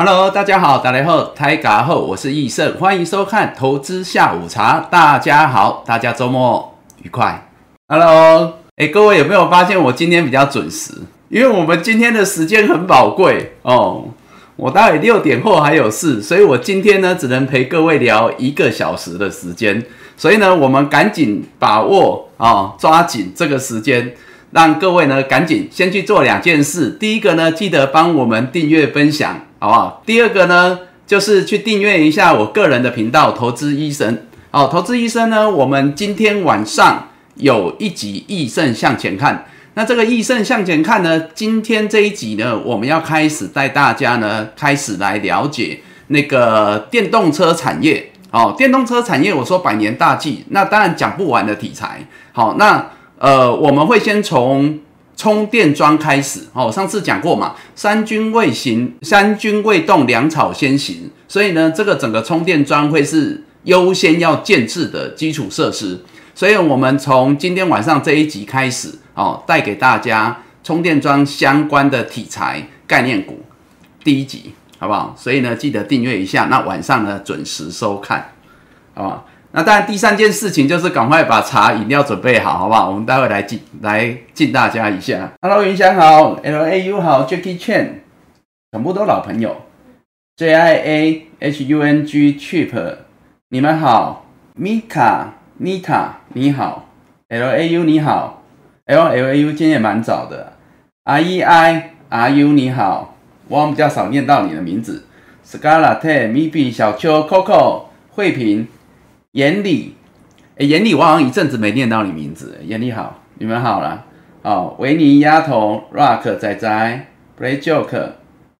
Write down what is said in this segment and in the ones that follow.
Hello，大家好，大家好，台嘎后，我是易胜，欢迎收看投资下午茶。大家好，大家周末愉快。Hello，哎，各位有没有发现我今天比较准时？因为我们今天的时间很宝贵哦，我大概六点后还有事，所以我今天呢只能陪各位聊一个小时的时间。所以呢，我们赶紧把握啊，抓紧这个时间。让各位呢赶紧先去做两件事。第一个呢，记得帮我们订阅分享，好不好？第二个呢，就是去订阅一下我个人的频道“投资医生”。好，投资医生呢，我们今天晚上有一集《易盛向前看》。那这个《益盛向前看》呢，今天这一集呢，我们要开始带大家呢，开始来了解那个电动车产业。好，电动车产业，我说百年大计，那当然讲不完的题材。好，那。呃，我们会先从充电桩开始哦。上次讲过嘛，三军未行，三军未动，粮草先行。所以呢，这个整个充电桩会是优先要建制的基础设施。所以我们从今天晚上这一集开始哦，带给大家充电桩相关的题材概念股第一集，好不好？所以呢，记得订阅一下。那晚上呢，准时收看，好不好？那当然，第三件事情就是赶快把茶饮料准备好，好不好？我们待会来敬来敬大家一下。Hello，云翔好，L A U 好，Jackie Chan，全部都老朋友。J I A H U N G Chip，你们好。Mika，Nita，你好。L A U 你好，L L A U 今天也蛮早的。R E I R U 你好，我比较少念到你的名字。Scarlett、m i b 小邱、Coco、慧萍。眼里，哎，眼里，我好像一阵子没念到你名字。眼里好，你们好了。哦，维尼丫头，Rock 仔仔，Play Joke，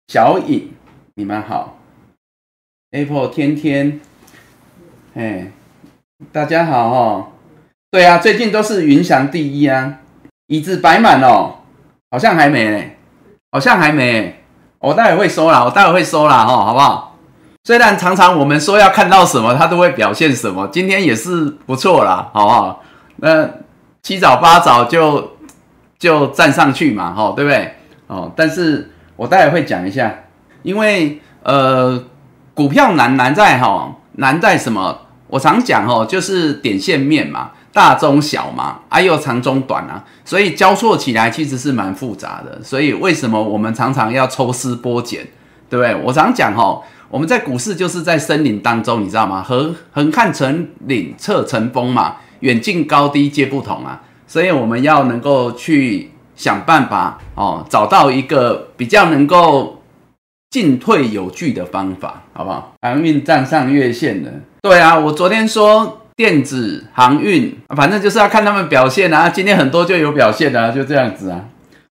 小影，你们好。Apple 天天，哎，大家好哦。对啊，最近都是云翔第一啊，椅子摆满了，好像还没，好像还没。我待会会收啦，我待会会收啦，哈，好不好？虽然常常我们说要看到什么，它都会表现什么。今天也是不错啦，好不好？那七早八早就就站上去嘛，哈，对不对？哦，但是我待会会讲一下，因为呃，股票难难在哈，难在什么？我常讲哦，就是点线面嘛，大中小嘛，还有长中短啊，所以交错起来其实是蛮复杂的。所以为什么我们常常要抽丝剥茧，对不对？我常讲哈。我们在股市就是在森林当中，你知道吗？横横看成岭侧成峰嘛，远近高低皆不同啊。所以我们要能够去想办法哦，找到一个比较能够进退有据的方法，好不好？航运站上月线了，对啊，我昨天说电子航运，反正就是要看他们表现啊。今天很多就有表现啊，就这样子啊。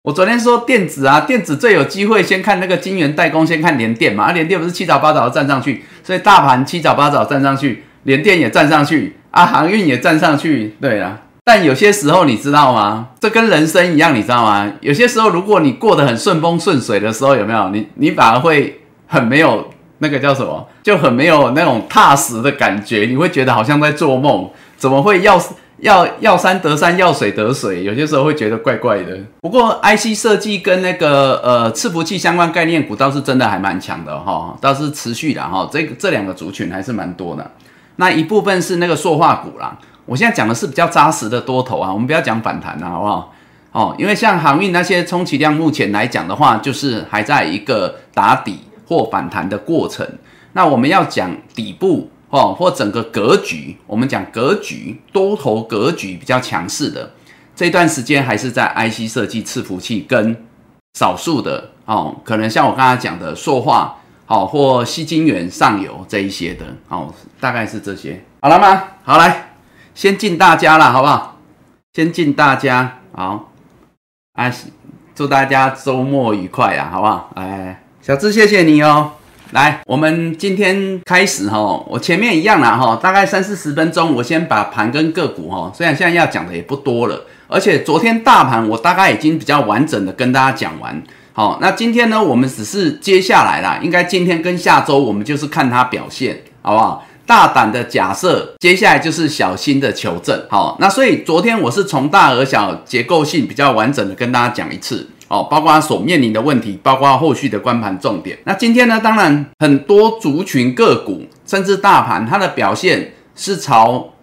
我昨天说电子啊，电子最有机会先看那个晶圆代工，先看联电嘛。啊，联电不是七早八早站上去，所以大盘七早八早站上去，联电也站上去，啊，航运也站上去。对啦，但有些时候你知道吗？这跟人生一样，你知道吗？有些时候如果你过得很顺风顺水的时候，有没有？你你反而会很没有那个叫什么，就很没有那种踏实的感觉，你会觉得好像在做梦，怎么会要？要要山得山，要水得水，有些时候会觉得怪怪的。不过 IC 设计跟那个呃伺服器相关概念股倒是真的还蛮强的哈，倒是持续的哈。这这两个族群还是蛮多的。那一部分是那个塑化股啦。我现在讲的是比较扎实的多头啊，我们不要讲反弹啊，好不好？哦，因为像航运那些充其量目前来讲的话，就是还在一个打底或反弹的过程。那我们要讲底部。哦，或整个格局，我们讲格局多头格局比较强势的这段时间，还是在 IC 设计、伺服器跟少数的哦，可能像我刚才讲的塑化，好或吸金源上游这一些的，哦，大概是这些，好了吗？好来，先敬大家了，好不好？先敬大家，好，啊，祝大家周末愉快啊，好不好？哎，小智，谢谢你哦。来，我们今天开始哈，我前面一样啦哈，大概三四十分钟，我先把盘跟个股哈，虽然现在要讲的也不多了，而且昨天大盘我大概已经比较完整的跟大家讲完，好，那今天呢，我们只是接下来啦，应该今天跟下周我们就是看它表现，好不好？大胆的假设，接下来就是小心的求证，好，那所以昨天我是从大而小结构性比较完整的跟大家讲一次，哦，包括它所面临的问题，包括后续的关盘重点。那今天呢，当然很多族群个股，甚至大盘，它的表现是朝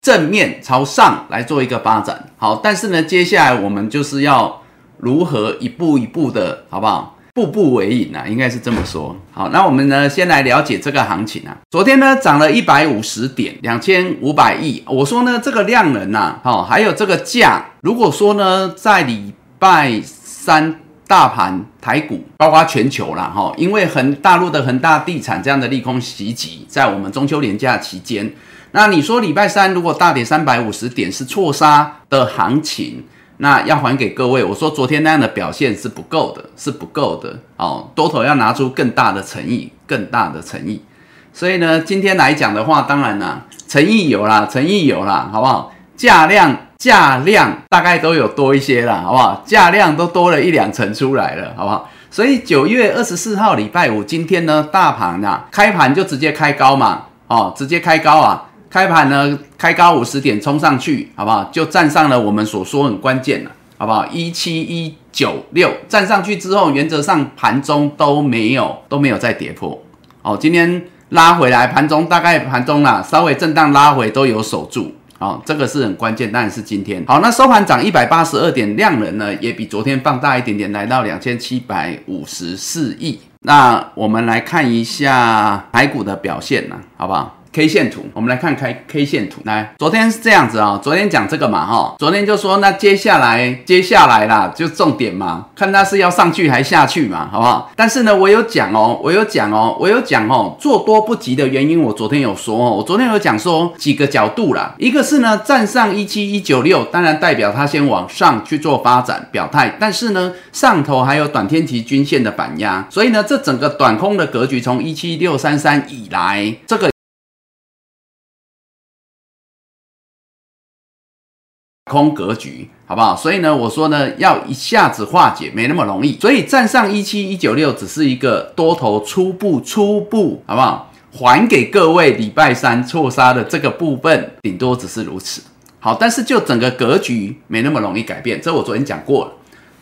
正面朝上来做一个发展。好，但是呢，接下来我们就是要如何一步一步的，好不好？步步为营啊，应该是这么说。好，那我们呢，先来了解这个行情啊。昨天呢，涨了一百五十点，两千五百亿。我说呢，这个量能呐，好，还有这个价，如果说呢，在礼拜三大盘台股，包括全球啦，哈，因为恒大陆的恒大地产这样的利空袭击，在我们中秋连假期间，那你说礼拜三如果大跌三百五十点是错杀的行情？那要还给各位，我说昨天那样的表现是不够的，是不够的哦。多头要拿出更大的诚意，更大的诚意。所以呢，今天来讲的话，当然啦，诚意有啦，诚意有啦，好不好？价量价量大概都有多一些啦，好不好？价量都多了一两成出来了，好不好？所以九月二十四号礼拜五，今天呢，大盘啊，开盘就直接开高嘛，哦，直接开高啊。开盘呢，开高五十点冲上去，好不好？就站上了我们所说很关键了，好不好？一七一九六站上去之后，原则上盘中都没有都没有再跌破。哦，今天拉回来，盘中大概盘中啦，稍微震荡拉回都有守住。好，这个是很关键，当然是今天。好，那收盘涨一百八十二点，量能呢也比昨天放大一点点，来到两千七百五十四亿。那我们来看一下排股的表现呢，好不好？K 线图，我们来看开 K 线图。来，昨天是这样子啊，昨天讲这个嘛，哈，昨天就说那接下来接下来啦，就重点嘛，看它是要上去还下去嘛，好不好？但是呢，我有讲哦，我有讲哦，我有讲哦，做多不急的原因，我昨天有说哦，我昨天有讲说几个角度啦，一个是呢，站上一七一九六，当然代表它先往上去做发展表态，但是呢，上头还有短天期均线的反压，所以呢，这整个短空的格局从一七六三三以来，这个。空格局，好不好？所以呢，我说呢，要一下子化解没那么容易。所以站上一七一九六只是一个多头初步初步，好不好？还给各位礼拜三错杀的这个部分，顶多只是如此。好，但是就整个格局没那么容易改变，这我昨天讲过了，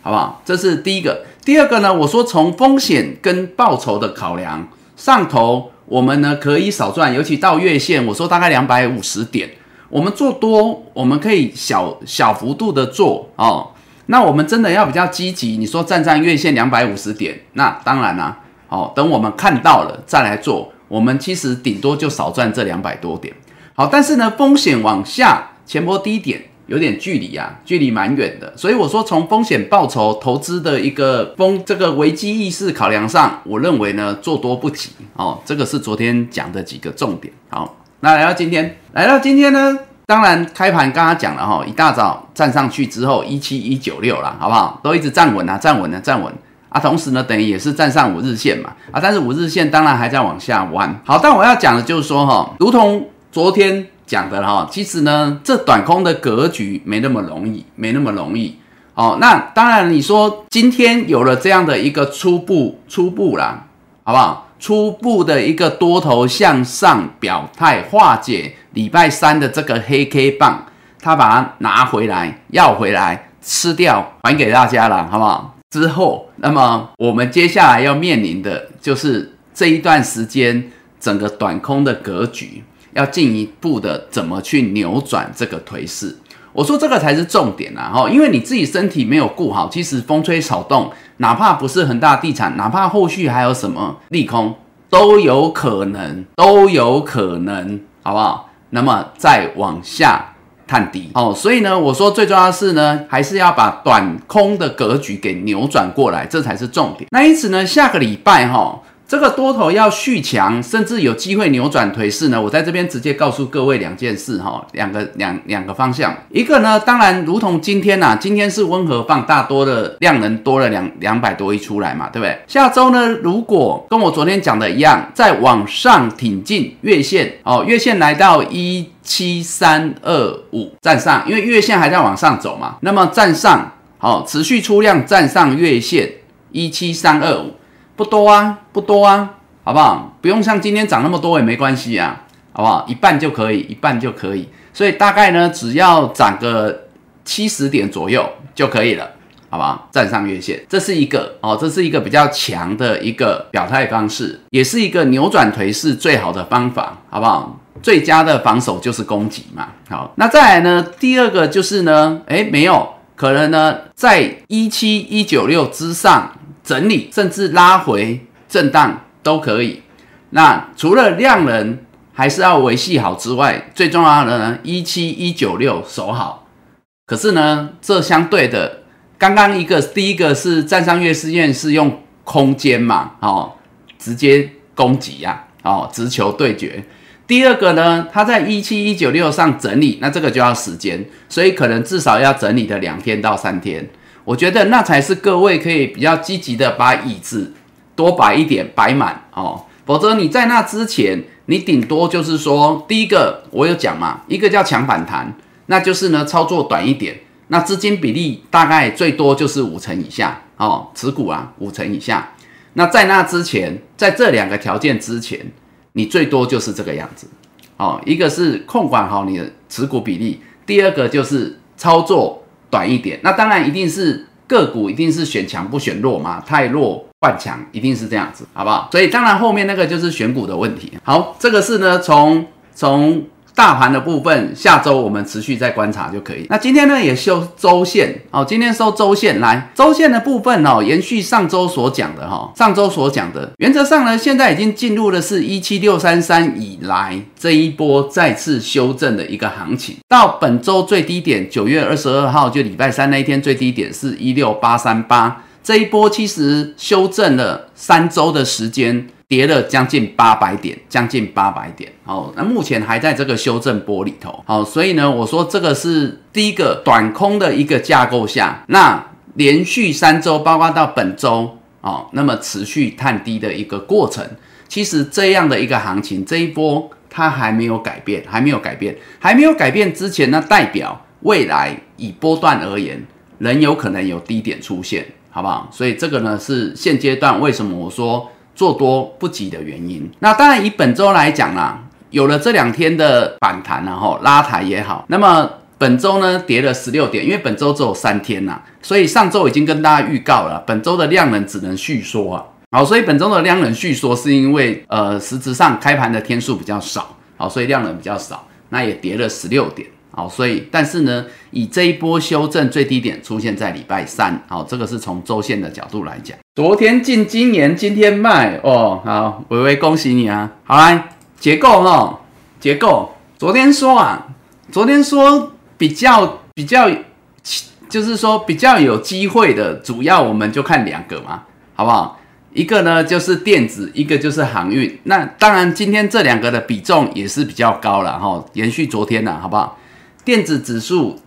好不好？这是第一个。第二个呢，我说从风险跟报酬的考量，上头我们呢可以少赚，尤其到月线，我说大概两百五十点。我们做多，我们可以小小幅度的做哦。那我们真的要比较积极，你说站上月线两百五十点，那当然啦。好，等我们看到了再来做。我们其实顶多就少赚这两百多点。好，但是呢，风险往下前波低点有点距离啊，距离蛮远的。所以我说，从风险报酬投资的一个风这个危机意识考量上，我认为呢，做多不急哦。这个是昨天讲的几个重点。好。那来到今天，来到今天呢，当然开盘刚刚讲了哈，一大早站上去之后，一七一九六了，好不好？都一直站稳啊，站稳了，站稳啊。同时呢，等于也是站上五日线嘛，啊，但是五日线当然还在往下弯。好，但我要讲的就是说哈，如同昨天讲的哈，其实呢，这短空的格局没那么容易，没那么容易。哦，那当然你说今天有了这样的一个初步初步啦，好不好？初步的一个多头向上表态，化解礼拜三的这个黑 K 棒，他把它拿回来，要回来吃掉，还给大家了，好不好？之后，那么我们接下来要面临的就是这一段时间整个短空的格局，要进一步的怎么去扭转这个颓势。我说这个才是重点啊！哈，因为你自己身体没有顾好，其实风吹草动，哪怕不是恒大地产，哪怕后续还有什么利空，都有可能，都有可能，好不好？那么再往下探底哦。所以呢，我说最重要的是呢，还是要把短空的格局给扭转过来，这才是重点。那因此呢，下个礼拜哈。这个多头要续强，甚至有机会扭转颓势呢？我在这边直接告诉各位两件事哈，两个两两个方向。一个呢，当然如同今天呐，今天是温和放大多的量能多了两两百多亿出来嘛，对不对？下周呢，如果跟我昨天讲的一样，再往上挺进月线哦，月线来到一七三二五站上，因为月线还在往上走嘛，那么站上好，持续出量站上月线一七三二五。不多啊，不多啊，好不好？不用像今天涨那么多也没关系啊，好不好？一半就可以，一半就可以。所以大概呢，只要涨个七十点左右就可以了，好不好？站上月线，这是一个哦，这是一个比较强的一个表态方式，也是一个扭转颓势最好的方法，好不好？最佳的防守就是攻击嘛。好，那再来呢？第二个就是呢，诶，没有可能呢，在一七一九六之上整理，甚至拉回震荡都可以。那除了量能还是要维系好之外，最重要的呢，一七一九六守好。可是呢，这相对的，刚刚一个第一个是站上月事件是用空间嘛，哦，直接攻击呀，哦，直球对决。第二个呢，它在一七一九六上整理，那这个就要时间，所以可能至少要整理的两天到三天。我觉得那才是各位可以比较积极的把椅子多摆一点，摆满哦，否则你在那之前，你顶多就是说，第一个我有讲嘛，一个叫强反弹。那就是呢，操作短一点，那资金比例大概最多就是五成以下哦，持股啊五成以下。那在那之前，在这两个条件之前，你最多就是这个样子哦。一个是控管好你的持股比例，第二个就是操作短一点。那当然一定是个股一定是选强不选弱嘛，太弱换强一定是这样子，好不好？所以当然后面那个就是选股的问题。好，这个是呢从从。大盘的部分，下周我们持续再观察就可以。那今天呢也收周线哦，今天收周线来，周线的部分哦，延续上周所讲的哈，上周所讲的，原则上呢，现在已经进入的是一七六三三以来这一波再次修正的一个行情，到本周最低点九月二十二号就礼拜三那一天最低点是一六八三八，这一波其实修正了三周的时间。跌了将近八百点，将近八百点。好，那目前还在这个修正波里头。好，所以呢，我说这个是第一个短空的一个架构下，那连续三周，包括到本周，哦，那么持续探低的一个过程。其实这样的一个行情，这一波它还没有改变，还没有改变，还没有改变之前呢，代表未来以波段而言，仍有可能有低点出现，好不好？所以这个呢是现阶段为什么我说。做多不急的原因，那当然以本周来讲啦，有了这两天的反弹，然后拉抬也好，那么本周呢跌了十六点，因为本周只有三天呐，所以上周已经跟大家预告了，本周的量能只能续缩啊，好，所以本周的量能续缩是因为呃实质上开盘的天数比较少，好，所以量能比较少，那也跌了十六点。好，所以但是呢，以这一波修正最低点出现在礼拜三，好，这个是从周线的角度来讲。昨天进今年，今天卖哦，好，微微恭喜你啊！好来结构哦，结构。昨天说啊，昨天说比较比较，就是说比较有机会的，主要我们就看两个嘛，好不好？一个呢就是电子，一个就是航运。那当然今天这两个的比重也是比较高了哈，延续昨天的好不好？电子指数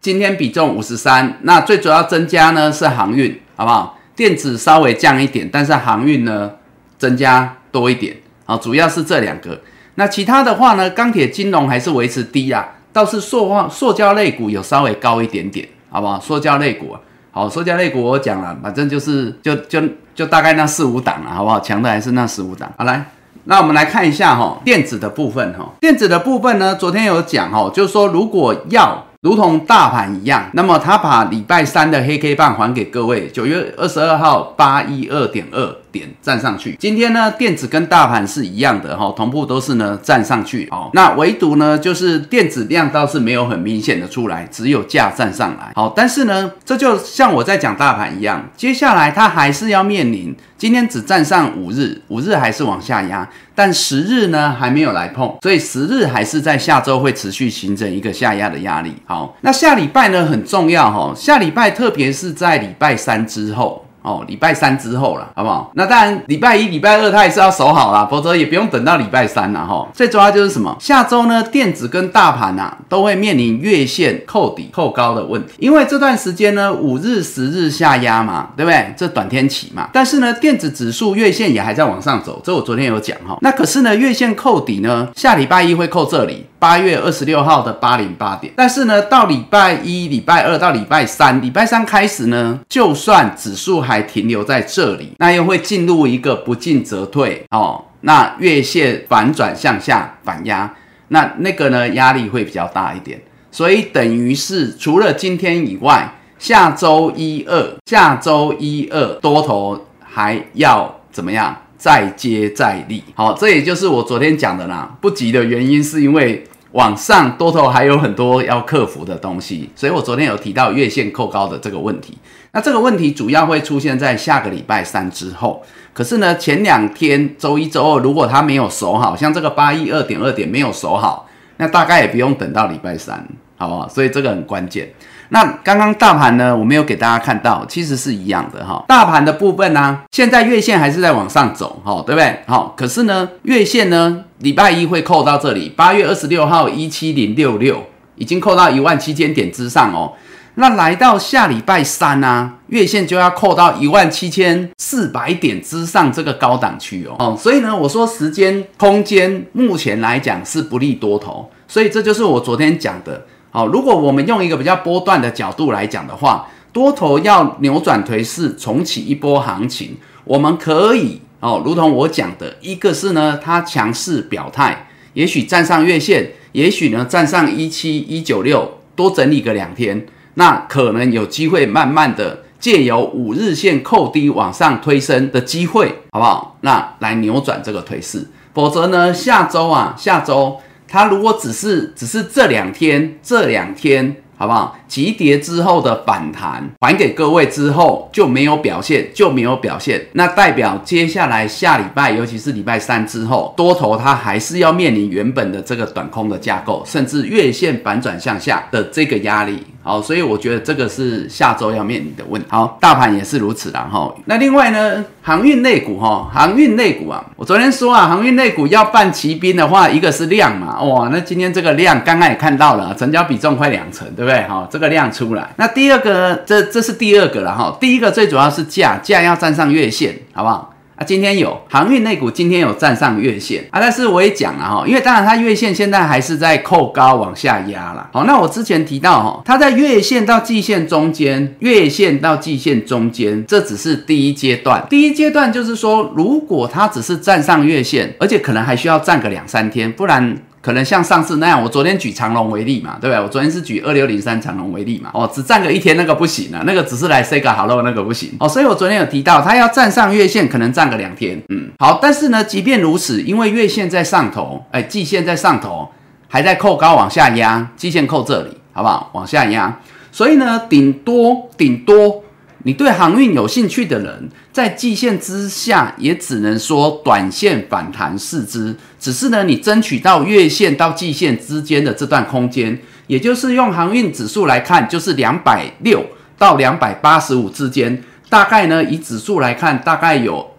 今天比重五十三，那最主要增加呢是航运，好不好？电子稍微降一点，但是航运呢增加多一点，好，主要是这两个。那其他的话呢，钢铁、金融还是维持低啊，倒是塑化、塑胶类股有稍微高一点点，好不好？塑胶类股啊，好，塑胶类股我讲了，反正就是就就就大概那四五档了，好不好？强的还是那四五档，好来。那我们来看一下哈，电子的部分哈，电子的部分呢，昨天有讲哈，就是说如果要。如同大盘一样，那么他把礼拜三的黑 K 棒还给各位，九月二十二号八一二点二点站上去。今天呢，电子跟大盘是一样的哈，同步都是呢站上去哦。那唯独呢，就是电子量倒是没有很明显的出来，只有价站上来。好，但是呢，这就像我在讲大盘一样，接下来它还是要面临，今天只站上五日，五日还是往下压，但十日呢还没有来碰，所以十日还是在下周会持续形成一个下压的压力。好，那下礼拜呢很重要哈，下礼拜特别是在礼拜三之后。哦，礼拜三之后了，好不好？那当然，礼拜一、礼拜二它也是要守好啦，否则也不用等到礼拜三了哈。最主要就是什么？下周呢，电子跟大盘呐都会面临月线扣底、扣高的问题，因为这段时间呢，五日、十日下压嘛，对不对？这短天期嘛。但是呢，电子指数月线也还在往上走，这我昨天有讲哈。那可是呢，月线扣底呢，下礼拜一会扣这里。八月二十六号的八零八点，但是呢，到礼拜一、礼拜二到礼拜三，礼拜三开始呢，就算指数还停留在这里，那又会进入一个不进则退哦。那月线反转向下反压，那那个呢压力会比较大一点。所以等于是除了今天以外，下周一二，下周一二多头还要怎么样？再接再厉。好，这也就是我昨天讲的啦。不急的原因是因为往上多头还有很多要克服的东西，所以我昨天有提到月线扣高的这个问题。那这个问题主要会出现在下个礼拜三之后。可是呢，前两天周一、周二如果它没有守好，像这个八一二点二点没有守好，那大概也不用等到礼拜三，好不好？所以这个很关键。那刚刚大盘呢，我没有给大家看到，其实是一样的哈。大盘的部分呢，现在月线还是在往上走，哈，对不对？好，可是呢，月线呢，礼拜一会扣到这里，八月二十六号一七零六六，已经扣到一万七千点之上哦。那来到下礼拜三呢，月线就要扣到一万七千四百点之上这个高档区哦。哦，所以呢，我说时间空间目前来讲是不利多头，所以这就是我昨天讲的。好，如果我们用一个比较波段的角度来讲的话，多头要扭转颓势，重启一波行情，我们可以哦，如同我讲的，一个是呢，它强势表态，也许站上月线，也许呢站上一七一九六，多整理个两天。那可能有机会慢慢的借由五日线扣低往上推升的机会，好不好？那来扭转这个颓势，否则呢，下周啊，下周它如果只是只是这两天，这两天。好不好？急跌之后的反弹还给各位之后就没有表现，就没有表现。那代表接下来下礼拜，尤其是礼拜三之后，多头它还是要面临原本的这个短空的架构，甚至月线反转向下的这个压力。好，所以我觉得这个是下周要面临的问题。好，大盘也是如此啦。哈。那另外呢，航运类股哈，航运类股啊，我昨天说啊，航运类股要办骑兵的话，一个是量嘛，哇，那今天这个量刚刚也看到了，成交比重快两成，对不。对，哈，这个量出来。那第二个，这这是第二个了哈。第一个最主要是价，价要站上月线，好不好？啊，今天有航运内股，今天有站上月线啊。但是我也讲了哈，因为当然它月线现在还是在扣高往下压了。好，那我之前提到哈，它在月线到季线中间，月线到季线中间，这只是第一阶段。第一阶段就是说，如果它只是站上月线，而且可能还需要站个两三天，不然。可能像上次那样，我昨天举长龙为例嘛，对不对？我昨天是举二六零三长龙为例嘛，哦，只站个一天那个不行啊，那个只是来 say 个 hello 那个不行哦，所以我昨天有提到，它要站上月线，可能站个两天，嗯，好，但是呢，即便如此，因为月线在上头，哎，季线在上头，还在扣高往下压，季线扣这里，好不好？往下压，所以呢，顶多顶多。你对航运有兴趣的人，在季线之下也只能说短线反弹试之。只是呢，你争取到月线到季线之间的这段空间，也就是用航运指数来看，就是两百六到两百八十五之间，大概呢以指数来看，大概有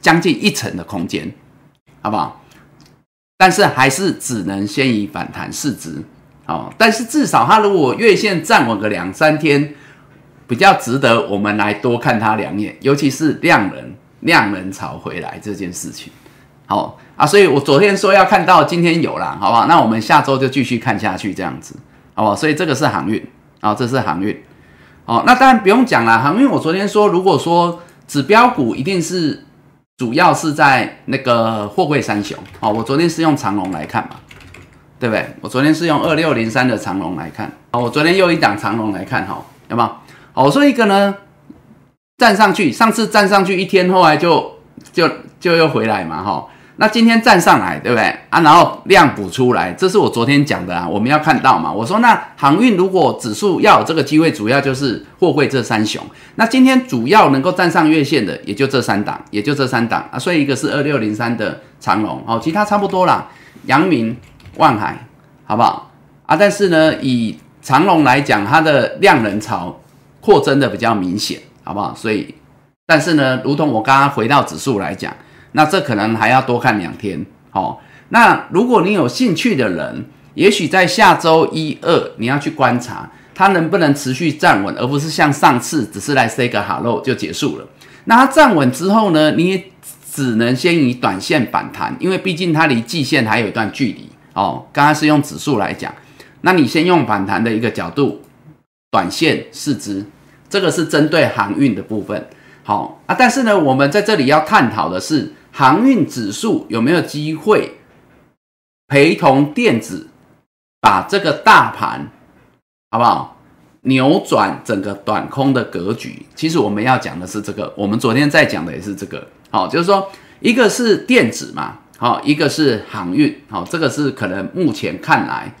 将近一成的空间，好不好？但是还是只能先以反弹试之，哦，但是至少它如果月线站稳个两三天。比较值得我们来多看它两眼，尤其是量能量能潮回来这件事情，好啊，所以我昨天说要看到，今天有了，好不好？那我们下周就继续看下去，这样子，好不好？所以这个是航运啊，这是航运，哦，那当然不用讲了，航运我昨天说，如果说指标股一定是主要是在那个货柜三雄，哦，我昨天是用长龙来看嘛，对不对？我昨天是用二六零三的长龙来看，哦，我昨天又一档长龙来看，哈，有没有？哦，说一个呢，站上去，上次站上去一天，后来就就就又回来嘛，哈。那今天站上来，对不对啊？然后量补出来，这是我昨天讲的啊，我们要看到嘛。我说那航运如果指数要有这个机会，主要就是货柜这三雄。那今天主要能够站上月线的，也就这三档，也就这三档啊。所以一个是二六零三的长龙，哦，其他差不多啦，阳明、万海，好不好啊？但是呢，以长龙来讲，它的量能潮。扩增的比较明显，好不好？所以，但是呢，如同我刚刚回到指数来讲，那这可能还要多看两天。好，那如果你有兴趣的人，也许在下周一二，你要去观察它能不能持续站稳，而不是像上次只是来 say 个 hello 就结束了。那它站稳之后呢，你也只能先以短线反弹，因为毕竟它离季线还有一段距离。哦，刚刚是用指数来讲，那你先用反弹的一个角度。短线市值，这个是针对航运的部分。好啊，但是呢，我们在这里要探讨的是航运指数有没有机会陪同电子把这个大盘，好不好？扭转整个短空的格局。其实我们要讲的是这个，我们昨天在讲的也是这个。好，就是说一个是电子嘛，好，一个是航运，好，这个是可能目前看来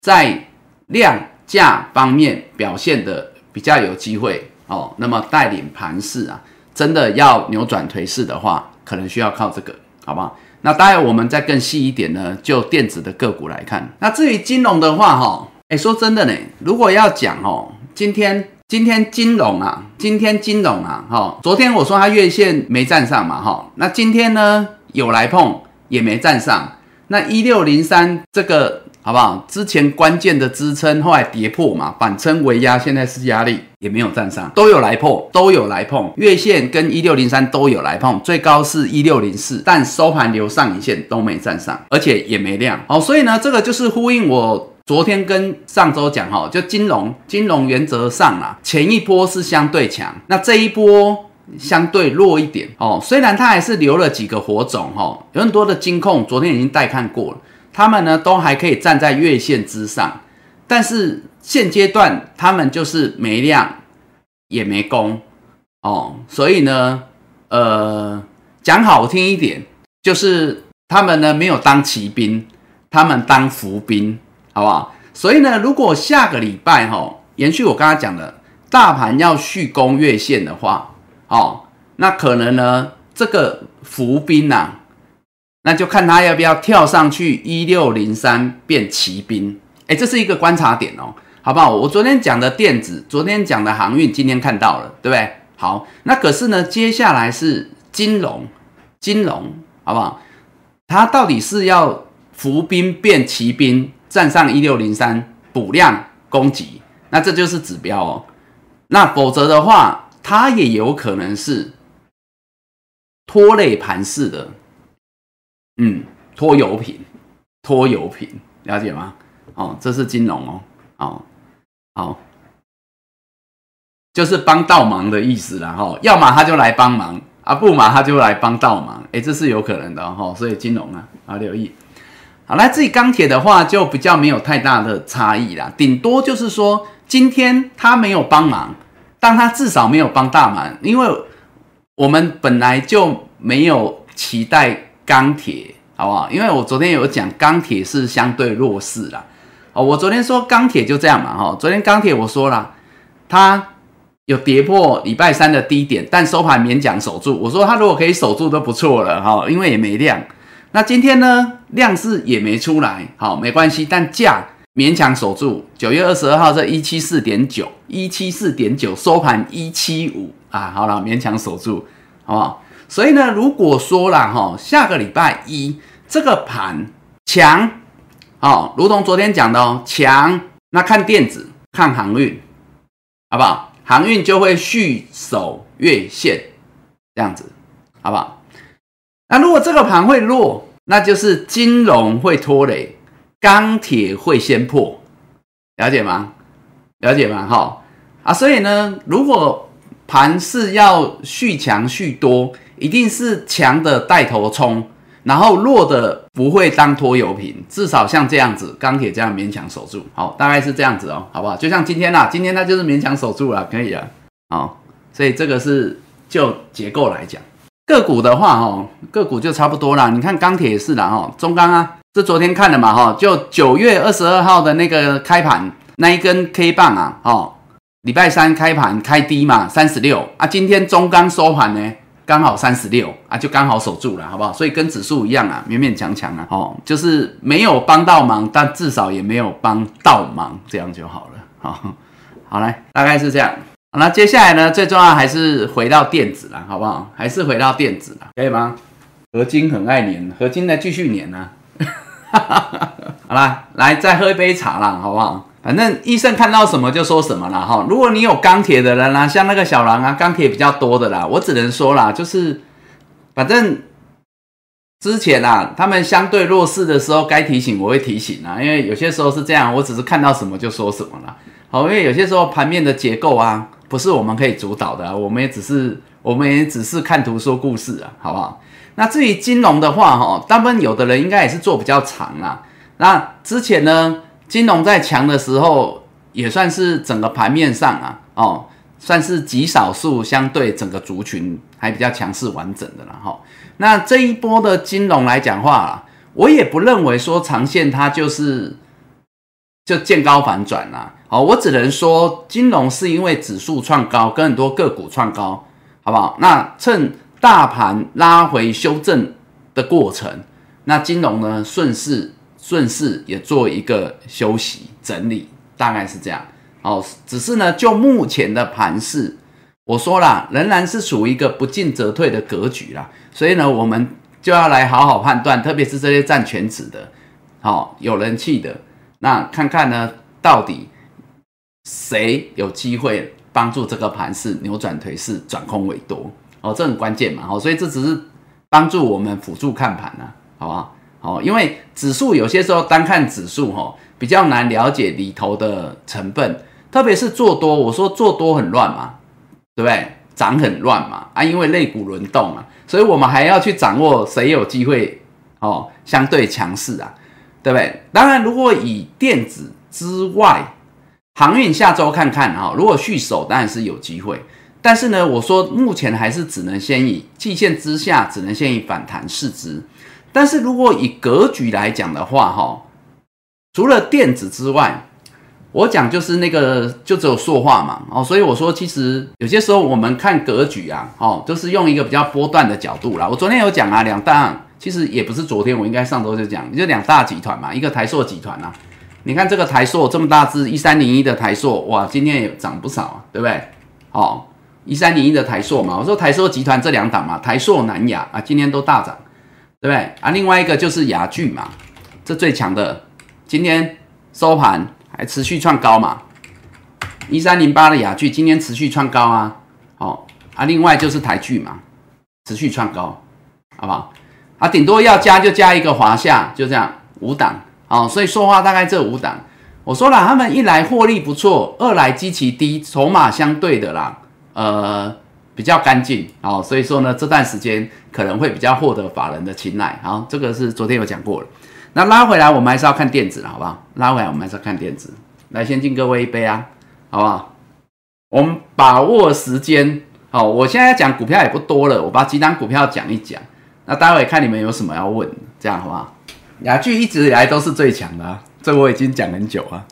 在量价方面表现的比较有机会哦。那么带领盘势啊，真的要扭转颓势的话，可能需要靠这个，好不好？那当然我们再更细一点呢，就电子的个股来看。那至于金融的话，哈，哎，说真的呢，如果要讲哦，今天今天金融啊，今天金融啊，哈，昨天我说它月线没站上嘛，哈，那今天呢有来碰也没站上，那一六零三这个。好不好？之前关键的支撑后来跌破嘛，反撑为压，现在是压力，也没有站上，都有来碰，都有来碰，月线跟一六零三都有来碰，最高是一六零四，但收盘留上影线都没站上，而且也没量。好，所以呢，这个就是呼应我昨天跟上周讲哈，就金融金融原则上啊，前一波是相对强，那这一波相对弱一点哦。虽然它还是留了几个火种哈，有很多的金控昨天已经带看过了。他们呢都还可以站在月线之上，但是现阶段他们就是没量也没攻哦，所以呢，呃，讲好听一点，就是他们呢没有当骑兵，他们当伏兵，好不好？所以呢，如果下个礼拜哈，延续我刚刚讲的，大盘要续攻月线的话，哦，那可能呢这个伏兵呐。那就看他要不要跳上去一六零三变骑兵，哎，这是一个观察点哦，好不好？我昨天讲的电子，昨天讲的航运，今天看到了，对不对？好，那可是呢，接下来是金融，金融，好不好？它到底是要伏兵变骑兵，站上一六零三补量攻击，那这就是指标哦。那否则的话，它也有可能是拖累盘势的。嗯，拖油瓶，拖油瓶，了解吗？哦，这是金融哦，哦，好，就是帮倒忙的意思啦，哈，要么他就来帮忙啊，不嘛他就来帮倒忙，哎，这是有可能的哈，所以金融啊，要留意。好，那自己钢铁的话，就比较没有太大的差异啦，顶多就是说今天他没有帮忙，但他至少没有帮大忙，因为我们本来就没有期待。钢铁好不好？因为我昨天有讲钢铁是相对弱势啦。哦，我昨天说钢铁就这样嘛，哈，昨天钢铁我说了，它有跌破礼拜三的低点，但收盘勉强守住。我说它如果可以守住都不错了，哈，因为也没量。那今天呢，量是也没出来，好，没关系，但价勉强守住。九月二十二号这一七四点九，一七四点九收盘一七五啊，好了，勉强守住，好不好？所以呢，如果说了哈，下个礼拜一这个盘强，哦，如同昨天讲的哦，强，那看电子，看航运，好不好？航运就会续守月线，这样子，好不好？那如果这个盘会弱，那就是金融会拖累，钢铁会先破，了解吗？了解吗？哈啊，所以呢，如果盘是要续强续多。一定是强的带头冲，然后弱的不会当拖油瓶，至少像这样子，钢铁这样勉强守住，好，大概是这样子哦，好不好？就像今天啦，今天它就是勉强守住了，可以了，好，所以这个是就结构来讲，个股的话，哦，个股就差不多啦。你看钢铁也是啦，哦，中钢啊，这昨天看的嘛，哈，就九月二十二号的那个开盘那一根 K 棒啊，哦，礼拜三开盘开低嘛，三十六啊，今天中钢收盘呢？刚好三十六啊，就刚好守住了，好不好？所以跟指数一样啊，勉勉强强啊，哦，就是没有帮到忙，但至少也没有帮到忙，这样就好了。好，好来，大概是这样。那接下来呢，最重要还是回到电子了，好不好？还是回到电子了，可以吗？合金很爱粘，合金呢继续粘呢。好啦，来再喝一杯茶啦，好不好？反正医生看到什么就说什么了哈。如果你有钢铁的人啦，像那个小狼啊，钢铁比较多的啦，我只能说啦，就是反正之前啊，他们相对弱势的时候，该提醒我会提醒啊，因为有些时候是这样，我只是看到什么就说什么了。好，因为有些时候盘面的结构啊，不是我们可以主导的，我们也只是我们也只是看图说故事啊，好不好？那至于金融的话，哈，大部分有的人应该也是做比较长啊。那之前呢？金融在强的时候，也算是整个盘面上啊，哦，算是极少数相对整个族群还比较强势完整的了哈。那这一波的金融来讲话啊，我也不认为说长线它就是就见高反转啦。好，我只能说金融是因为指数创高，跟很多个股创高，好不好？那趁大盘拉回修正的过程，那金融呢顺势顺势也做一个休息整理，大概是这样。哦，只是呢，就目前的盘势，我说了，仍然是属于一个不进则退的格局啦。所以呢，我们就要来好好判断，特别是这些占全指的，好有人气的，那看看呢，到底。谁有机会帮助这个盘势扭转颓势，转空为多？哦，这很关键嘛！哦，所以这只是帮助我们辅助看盘呢，好不好？哦，因为指数有些时候单看指数，哈，比较难了解里头的成分，特别是做多，我说做多很乱嘛，对不对？涨很乱嘛，啊，因为类股轮动啊，所以我们还要去掌握谁有机会哦，相对强势啊，对不对？当然，如果以电子之外，航运下周看看哈，如果续守当然是有机会，但是呢，我说目前还是只能先以季线之下，只能先以反弹试值。但是如果以格局来讲的话哈，除了电子之外，我讲就是那个就只有塑化嘛哦，所以我说其实有些时候我们看格局啊，哦，都是用一个比较波段的角度啦。我昨天有讲啊，两大其实也不是昨天，我应该上周就讲，就两大集团嘛，一个台塑集团啊。你看这个台塑这么大只，一三零一的台塑，哇，今天也涨不少啊，对不对？哦，一三零一的台塑嘛，我说台塑集团这两档嘛，台塑、南亚啊，今天都大涨，对不对？啊，另外一个就是雅聚嘛，这最强的，今天收盘还持续创高嘛，一三零八的雅聚今天持续创高啊，好啊，另外就是台聚嘛，持续创高，好不好？啊，顶多要加就加一个华夏，就这样五档。哦，所以说话大概这五档，我说了，他们一来获利不错，二来基期低，筹码相对的啦，呃，比较干净，哦，所以说呢，这段时间可能会比较获得法人的青睐，好，这个是昨天有讲过了。那拉回来，我们还是要看电子，好不好？拉回来，我们还是要看电子。来，先敬各位一杯啊，好不好？我们把握时间，好，我现在讲股票也不多了，我把几档股票讲一讲，那待会看你们有什么要问，这样好不好？雅聚一直以来都是最强的，这我已经讲很久了。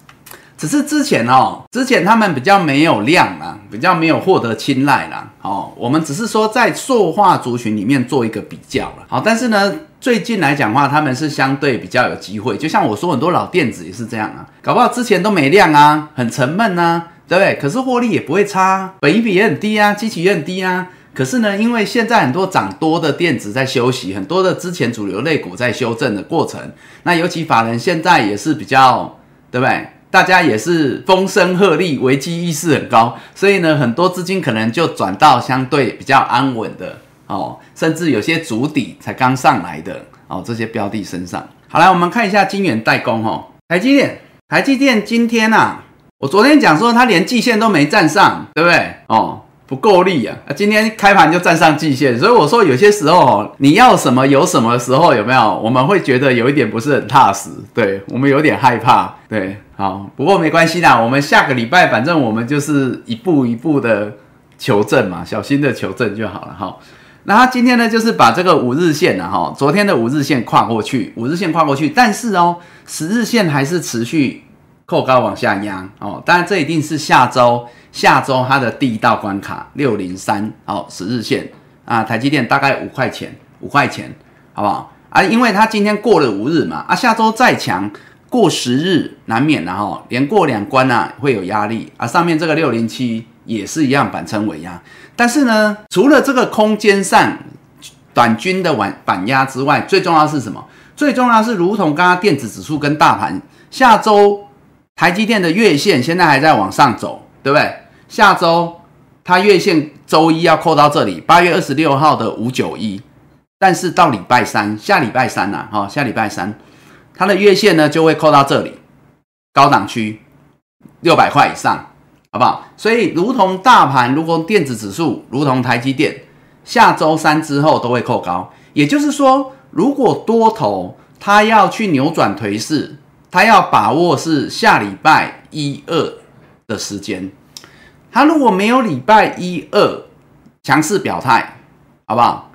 只是之前哦，之前他们比较没有量啊，比较没有获得青睐啦。哦，我们只是说在塑化族群里面做一个比较了。好，但是呢，最近来讲话，他们是相对比较有机会。就像我说，很多老电子也是这样啊，搞不好之前都没量啊，很沉闷啊，对不对？可是获利也不会差，本益比也很低啊，基期也很低啊。可是呢，因为现在很多涨多的电子在休息，很多的之前主流类股在修正的过程，那尤其法人现在也是比较，对不对？大家也是风声鹤唳，危机意识很高，所以呢，很多资金可能就转到相对比较安稳的哦，甚至有些主底才刚上来的哦这些标的身上。好，来我们看一下金元代工哦，台积电，台积电今天啊，我昨天讲说它连季线都没站上，对不对？哦。不够力啊！今天开盘就站上季线，所以我说有些时候你要什么有什么时候有没有？我们会觉得有一点不是很踏实，对我们有点害怕，对，好，不过没关系啦，我们下个礼拜反正我们就是一步一步的求证嘛，小心的求证就好了哈。那他今天呢，就是把这个五日线呢，哈，昨天的五日线跨过去，五日线跨过去，但是哦，十日线还是持续扣高往下压哦，当然这一定是下周。下周它的第一道关卡六零三，哦十日线啊，台积电大概五块钱，五块钱，好不好啊？因为它今天过了五日嘛，啊，下周再强过十日难免然后连过两关啊会有压力啊。上面这个六零七也是一样，反称为压。但是呢，除了这个空间上短均的反反压之外，最重要是什么？最重要是如同刚刚电子指数跟大盘，下周台积电的月线现在还在往上走。对不对？下周它月线周一要扣到这里，八月二十六号的五九一，但是到礼拜三，下礼拜三呐，哈，下礼拜三它的月线呢就会扣到这里，高档区六百块以上，好不好？所以如同大盘，如果电子指数如同台积电，下周三之后都会扣高，也就是说，如果多头它要去扭转颓势，他要把握是下礼拜一二。的时间。他如果没有礼拜一二强势表态，好不好？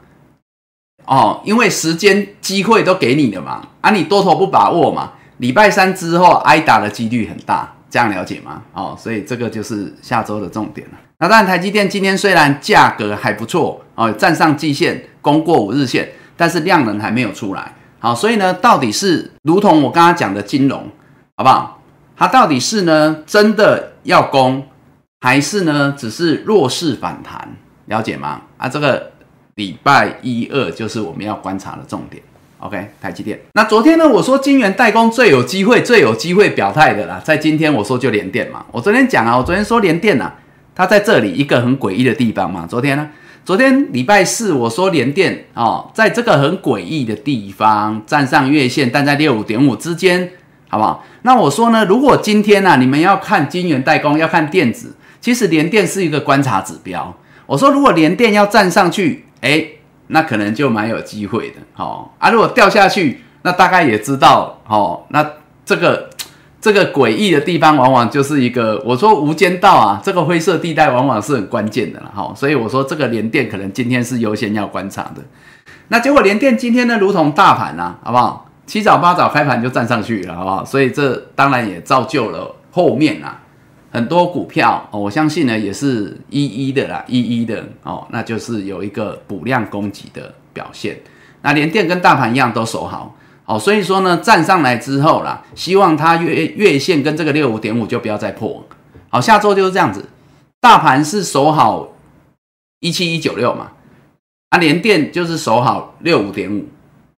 哦，因为时间机会都给你了嘛，啊，你多头不把握嘛，礼拜三之后挨打的几率很大，这样了解吗？哦，所以这个就是下周的重点了。那当然，台积电今天虽然价格还不错哦，站上季线，攻过五日线，但是量能还没有出来。好，所以呢，到底是如同我刚刚讲的金融，好不好？它到底是呢真的要攻，还是呢只是弱势反弹？了解吗？啊，这个。礼拜一二就是我们要观察的重点。OK，台积电。那昨天呢，我说晶圆代工最有机会、最有机会表态的啦，在今天我说就连电嘛。我昨天讲啊，我昨天说连电呐，它在这里一个很诡异的地方嘛。昨天呢，昨天礼拜四我说连电哦，在这个很诡异的地方站上月线，但在六五点五之间，好不好？那我说呢，如果今天呢，你们要看晶圆代工，要看电子，其实连电是一个观察指标。我说如果连电要站上去。哎，那可能就蛮有机会的，哦啊！如果掉下去，那大概也知道，哦，那这个这个诡异的地方，往往就是一个我说无间道啊，这个灰色地带往往是很关键的了，哈！所以我说这个连电可能今天是优先要观察的。那结果连电今天呢，如同大盘啊，好不好？七早八早开盘就站上去了，好不好？所以这当然也造就了后面啊。很多股票，我相信呢也是一一的啦，一一的哦，那就是有一个补量供给的表现。那连电跟大盘一样都守好，好，所以说呢站上来之后啦，希望它月月线跟这个六五点五就不要再破。好，下周就是这样子，大盘是守好一七一九六嘛，啊，连电就是守好六五点五，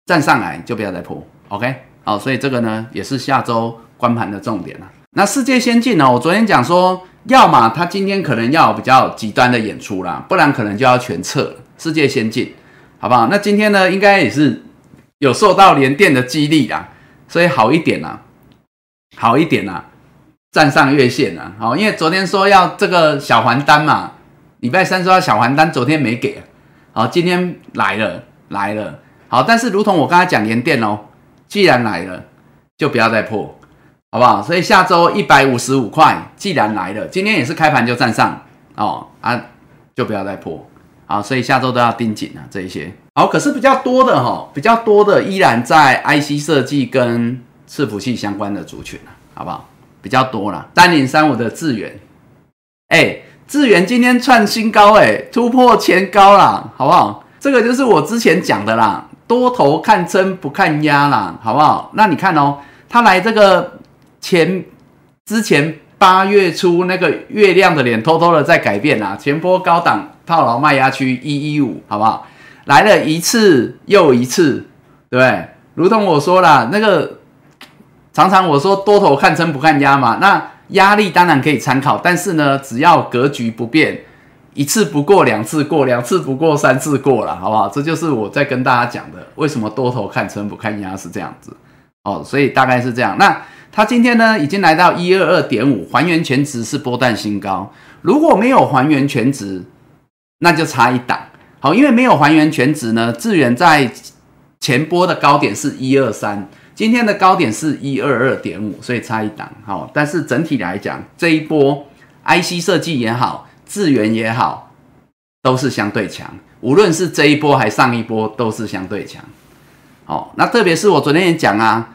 站上来就不要再破。OK，好，所以这个呢也是下周关盘的重点了。那世界先进呢？我昨天讲说，要么他今天可能要比较极端的演出啦，不然可能就要全撤。世界先进，好不好？那今天呢，应该也是有受到连电的激励啦，所以好一点啦，好一点啦，站上月线了。好，因为昨天说要这个小还单嘛，礼拜三说要小还单，昨天没给，好，今天来了，来了。好，但是如同我刚才讲连电哦，既然来了，就不要再破。好不好？所以下周一百五十五块，既然来了，今天也是开盘就站上哦啊，就不要再破好，所以下周都要盯紧啊，这一些好。可是比较多的哈，比较多的依然在 IC 设计跟伺服器相关的族群，好不好？比较多了，三零三五的智源，哎，智源今天创新高，哎，突破前高啦，好不好？这个就是我之前讲的啦，多头看真不看压啦，好不好？那你看哦，他来这个。前之前八月初那个月亮的脸偷偷的在改变啦，前波高档套牢卖压区一一五，好不好？来了一次又一次，对对？如同我说了，那个常常我说多头看撑不看压嘛，那压力当然可以参考，但是呢，只要格局不变，一次不过两次过，两次不过三次过了，好不好？这就是我在跟大家讲的，为什么多头看撑不看压是这样子哦，所以大概是这样。那它今天呢，已经来到一二二点五，还原全值是波段新高。如果没有还原全值，那就差一档。好，因为没有还原全值呢，智远在前波的高点是一二三，今天的高点是一二二点五，所以差一档。好，但是整体来讲，这一波 IC 设计也好，智源也好，都是相对强。无论是这一波还上一波，都是相对强。好，那特别是我昨天也讲啊。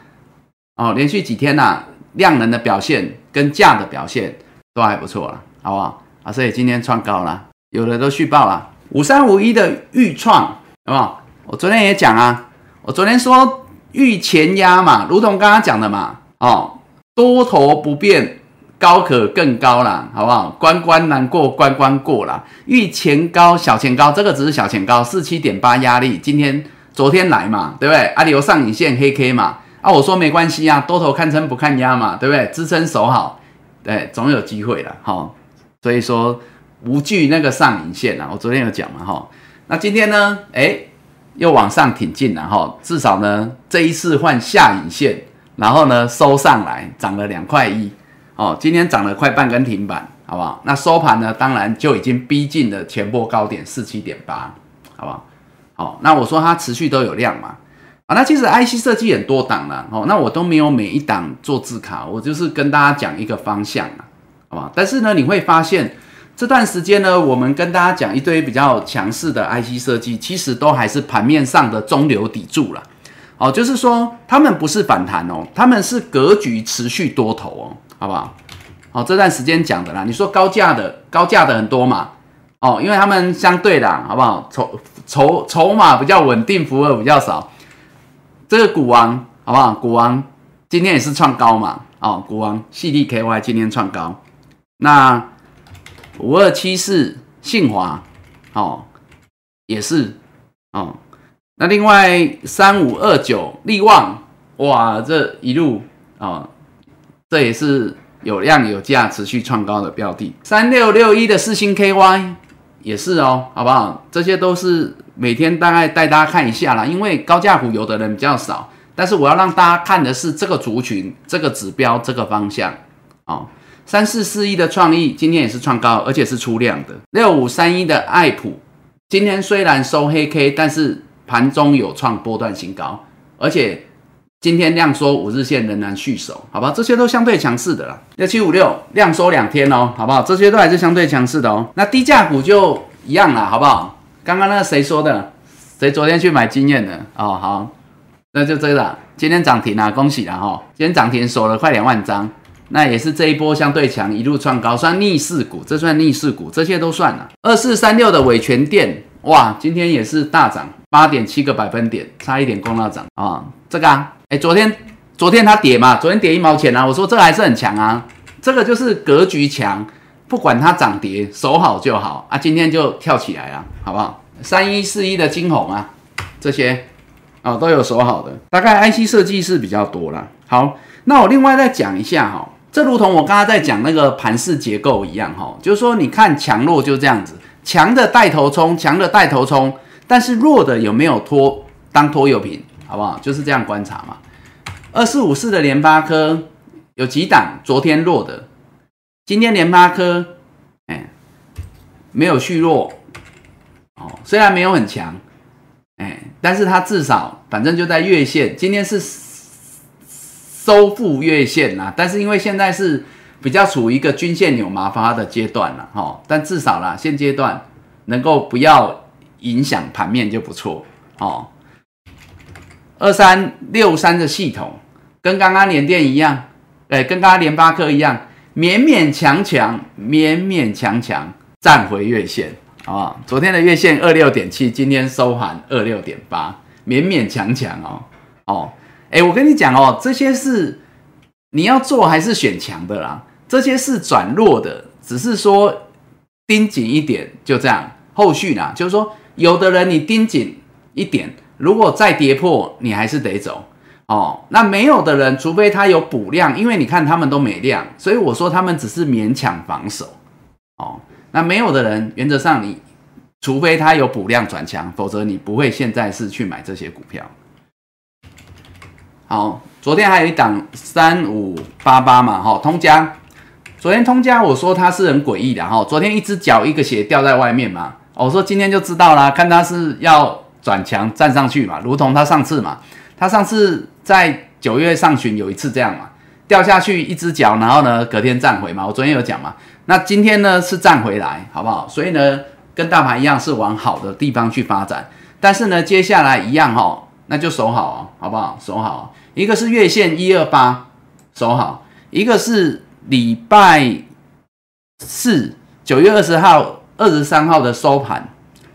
哦，连续几天呐，量能的表现跟价的表现都还不错了，好不好？啊，所以今天创高了，有的都续报了，五三五一的预创，好不好？我昨天也讲啊，我昨天说预前压嘛，如同刚刚讲的嘛，哦，多头不变，高可更高了，好不好？关关难过关关过了，预前高小前高，这个只是小前高，四七点八压力，今天昨天来嘛，对不对？啊，留上影线黑 K 嘛。啊，我说没关系啊，多头看撑不看压嘛，对不对？支撑守好，对，总有机会的，好，所以说无惧那个上影线啊，我昨天有讲嘛，哈，那今天呢，哎，又往上挺进了，哈，至少呢这一次换下影线，然后呢收上来，涨了两块一，哦，今天涨了快半根停板，好不好？那收盘呢，当然就已经逼近了前波高点四七点八，好不好？好，那我说它持续都有量嘛。啊，那其实 IC 设计很多档了，哦，那我都没有每一档做字卡，我就是跟大家讲一个方向啊，好吧？但是呢，你会发现这段时间呢，我们跟大家讲一堆比较强势的 IC 设计，其实都还是盘面上的中流砥柱了。哦，就是说他们不是反弹哦，他们是格局持续多头哦，好不好？哦，这段时间讲的啦，你说高价的高价的很多嘛？哦，因为他们相对的，好不好？筹筹筹码比较稳定，浮额比较少。这个股王，好不好？股王今天也是创高嘛？哦，股王 C D K Y 今天创高。那五二七四信华，哦，也是哦。那另外三五二九利旺，哇，这一路啊，这也是有量有价持续创高的标的。三六六一的四星 KY 也是哦，好不好？这些都是每天大概带大家看一下啦，因为高价股有的人比较少，但是我要让大家看的是这个族群、这个指标、这个方向哦。三四四一的创意今天也是创高，而且是出量的。六五三一的爱普今天虽然收黑 K，但是盘中有创波段新高，而且今天量缩五日线仍然续守，好吧？这些都相对强势的啦。六七五六量缩两天哦，好不好？这些都还是相对强势的哦。那低价股就一样啦，好不好？刚刚那个谁说的？谁昨天去买经验的？哦，好，那就这个，今天涨停啦，恭喜了哈！今天涨停锁了快两万张，那也是这一波相对强，一路创高，算逆势股，这算逆势股，这些都算了。二四三六的伟权店，哇，今天也是大涨。八点七个百分点，差一点攻到涨啊！这个啊，哎，昨天昨天它跌嘛，昨天跌一毛钱啊，我说这个还是很强啊，这个就是格局强，不管它涨跌，守好就好啊。今天就跳起来啊，好不好？三一四一的金红啊，这些哦都有守好的，大概 IC 设计是比较多啦。好，那我另外再讲一下哈，这如同我刚刚在讲那个盘式结构一样哈，就是说你看强弱就这样子，强的带头冲，强的带头冲。但是弱的有没有拖当拖油瓶，好不好？就是这样观察嘛。二四五四的联发科有几档昨天弱的，今天联发科哎没有续弱哦，虽然没有很强哎，但是它至少反正就在月线，今天是收复月线啦。但是因为现在是比较处于一个均线扭麻花的阶段了哈，但至少啦现阶段能够不要。影响盘面就不错哦。二三六三的系统跟刚刚联电一样，哎，跟刚刚联发科一样，勉勉强强，勉勉强强站回月线啊。昨天的月线二六点七，今天收盘二六点八，勉勉强强哦哦。哎，我跟你讲哦，这些是你要做还是选强的啦？这些是转弱的，只是说盯紧一点，就这样。后续呢，就是说。有的人你盯紧一点，如果再跌破，你还是得走哦。那没有的人，除非他有补量，因为你看他们都没量，所以我说他们只是勉强防守哦。那没有的人，原则上你除非他有补量转强，否则你不会现在是去买这些股票。好，昨天还有一档三五八八嘛，哈，通家。昨天通家我说它是很诡异的哈，昨天一只脚一个鞋掉在外面嘛。我说今天就知道啦，看他是要转强站上去嘛，如同他上次嘛，他上次在九月上旬有一次这样嘛，掉下去一只脚，然后呢隔天站回嘛，我昨天有讲嘛，那今天呢是站回来，好不好？所以呢跟大盘一样是往好的地方去发展，但是呢接下来一样哈，那就守好，好不好？守好，一个是月线一二八守好，一个是礼拜四九月二十号。二十三号的收盘，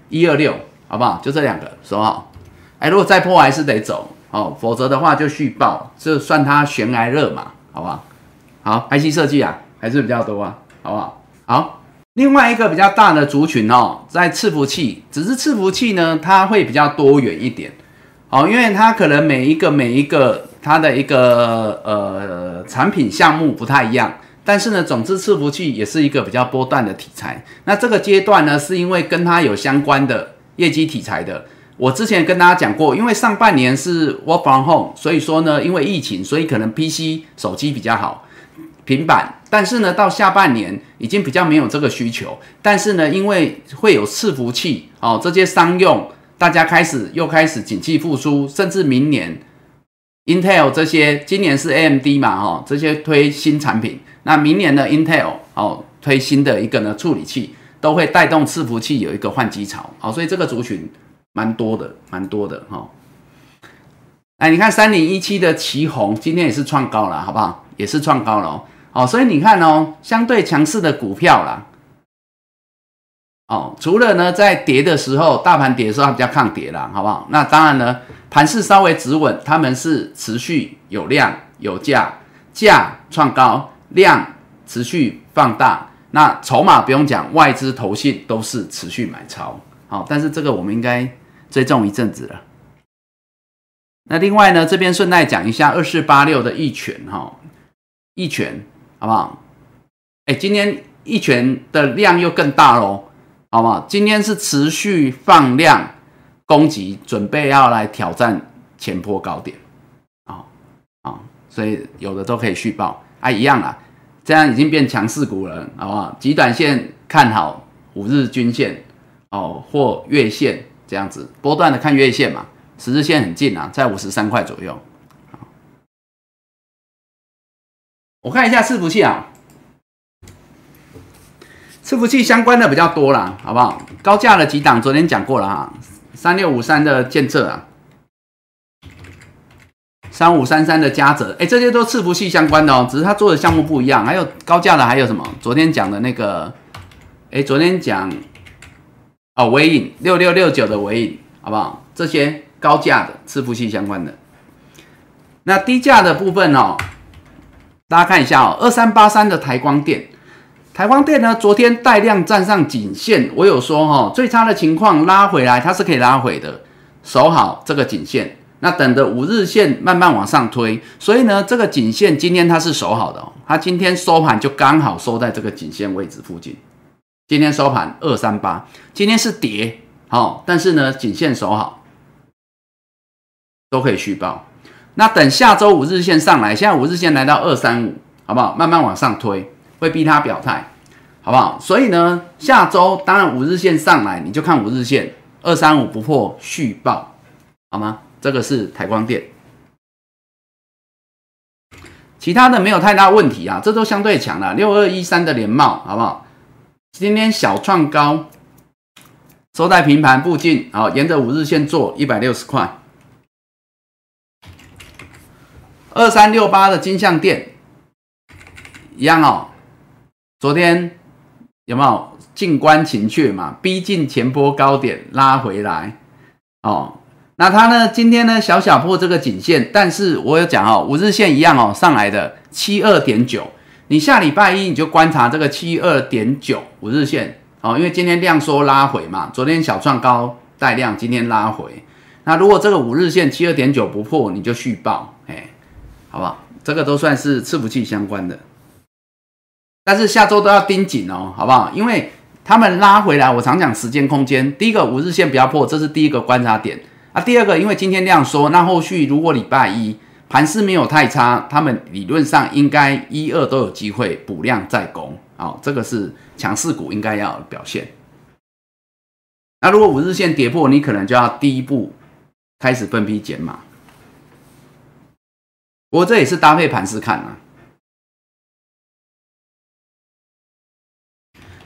一二六，好不好？就这两个收好。哎，如果再破还是得走哦，否则的话就续报，就算它悬崖勒马，好不好？好，IC 设计啊，还是比较多啊，好不好？好，另外一个比较大的族群哦，在伺服器，只是伺服器呢，它会比较多元一点，哦，因为它可能每一个每一个它的一个呃产品项目不太一样。但是呢，总之伺服器也是一个比较波段的题材。那这个阶段呢，是因为跟它有相关的业绩题材的。我之前跟大家讲过，因为上半年是 work from home，所以说呢，因为疫情，所以可能 PC 手机比较好，平板。但是呢，到下半年已经比较没有这个需求。但是呢，因为会有伺服器哦，这些商用，大家开始又开始景气复苏，甚至明年 Intel 这些，今年是 AMD 嘛，哈，这些推新产品。那明年的 Intel 哦，推新的一个呢处理器，都会带动伺服器有一个换机潮，好，所以这个族群蛮多的，蛮多的哈。哎，你看三零一七的旗红今天也是创高了，好不好？也是创高了哦。哦，所以你看哦，相对强势的股票啦，哦，除了呢在跌的时候，大盘跌的时候它比较抗跌啦，好不好？那当然呢，盘势稍微止稳，他们是持续有量有价，价创高，量持续放大。那筹码不用讲，外资投信都是持续买超，好，但是这个我们应该追踪一阵子了。那另外呢，这边顺带讲一下二四八六的一拳哈，一拳。好不好？哎，今天一拳的量又更大喽，好不好？今天是持续放量攻击，准备要来挑战前坡高点，啊啊，所以有的都可以续报啊，一样啊，这样已经变强势股了，好不好？极短线看好五日均线哦，或月线这样子，波段的看月线嘛，十日线很近啊，在五十三块左右。我看一下伺服器啊，伺服器相关的比较多啦，好不好？高价的几档昨天讲过了哈，三六五三的建设啊，三五三三的嘉泽，哎，这些都伺服器相关的哦，只是他做的项目不一样。还有高价的还有什么？昨天讲的那个，哎，昨天讲哦，微影六六六九的微影，好不好？这些高价的伺服器相关的，那低价的部分哦。大家看一下哦，二三八三的台光电，台光电呢，昨天带量站上颈线，我有说哈，最差的情况拉回来，它是可以拉回的，守好这个颈线，那等着五日线慢慢往上推，所以呢，这个颈线今天它是守好的哦，它今天收盘就刚好收在这个颈线位置附近，今天收盘二三八，今天是跌，好，但是呢，颈线守好，都可以续报。那等下周五日线上来，现在五日线来到二三五，好不好？慢慢往上推，会逼他表态，好不好？所以呢，下周当然五日线上来，你就看五日线二三五不破续报，好吗？这个是台光电，其他的没有太大问题啊，这都相对强了。六二一三的联茂，好不好？今天小创高，收在平盘附近，好，沿着五日线做一百六十块。二三六八的金项店一样哦，昨天有没有静观情绪嘛？逼近前波高点拉回来哦，那它呢？今天呢小小破这个颈线，但是我有讲哦，五日线一样哦，上来的七二点九，你下礼拜一你就观察这个七二点九五日线哦，因为今天量缩拉回嘛，昨天小创高带量，今天拉回，那如果这个五日线七二点九不破，你就续报，哎。好不好？这个都算是伺服器相关的，但是下周都要盯紧哦，好不好？因为他们拉回来，我常讲时间空间。第一个五日线不要破，这是第一个观察点啊。第二个，因为今天量缩，那后续如果礼拜一盘势没有太差，他们理论上应该一二都有机会补量再攻。好，这个是强势股应该要表现。那如果五日线跌破，你可能就要第一步开始分批减码。不过这也是搭配盘势看啊，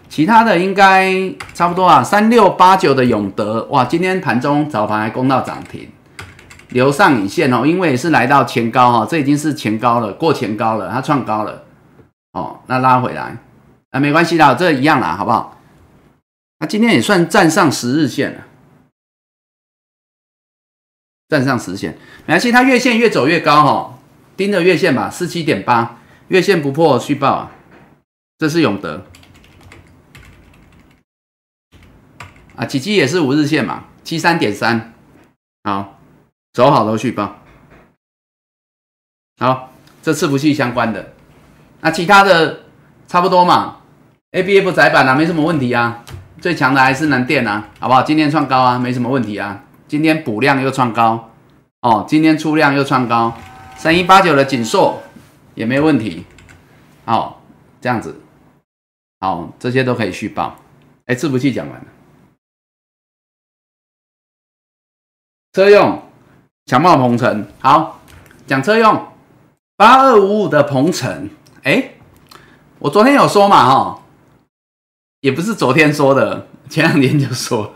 其他的应该差不多啊。三六八九的永德，哇，今天盘中早盘还攻到涨停，留上影线哦，因为是来到前高哈，这已经是前高了，过前高了，它创高了哦，那拉回来啊，没关系的，这一样啦，好不好？那今天也算站上十日线了，站上十线，没关系，它月线越走越高哈。盯着月线吧，四七点八，月线不破续报啊，这是永德啊，奇迹也是五日线嘛，七三点三，好，走好都续报，好，这伺服器相关的，那其他的差不多嘛，A B F 窄板啊，没什么问题啊，最强的还是南电啊，好不好？今天创高啊，没什么问题啊，今天补量又创高，哦，今天出量又创高。三一八九的锦硕也没问题，好，这样子，好，这些都可以续报。哎，伺服器讲完了，车用强茂鹏程，好，讲车用八二五五的鹏程，哎，我昨天有说嘛，哈，也不是昨天说的，前两天就说了。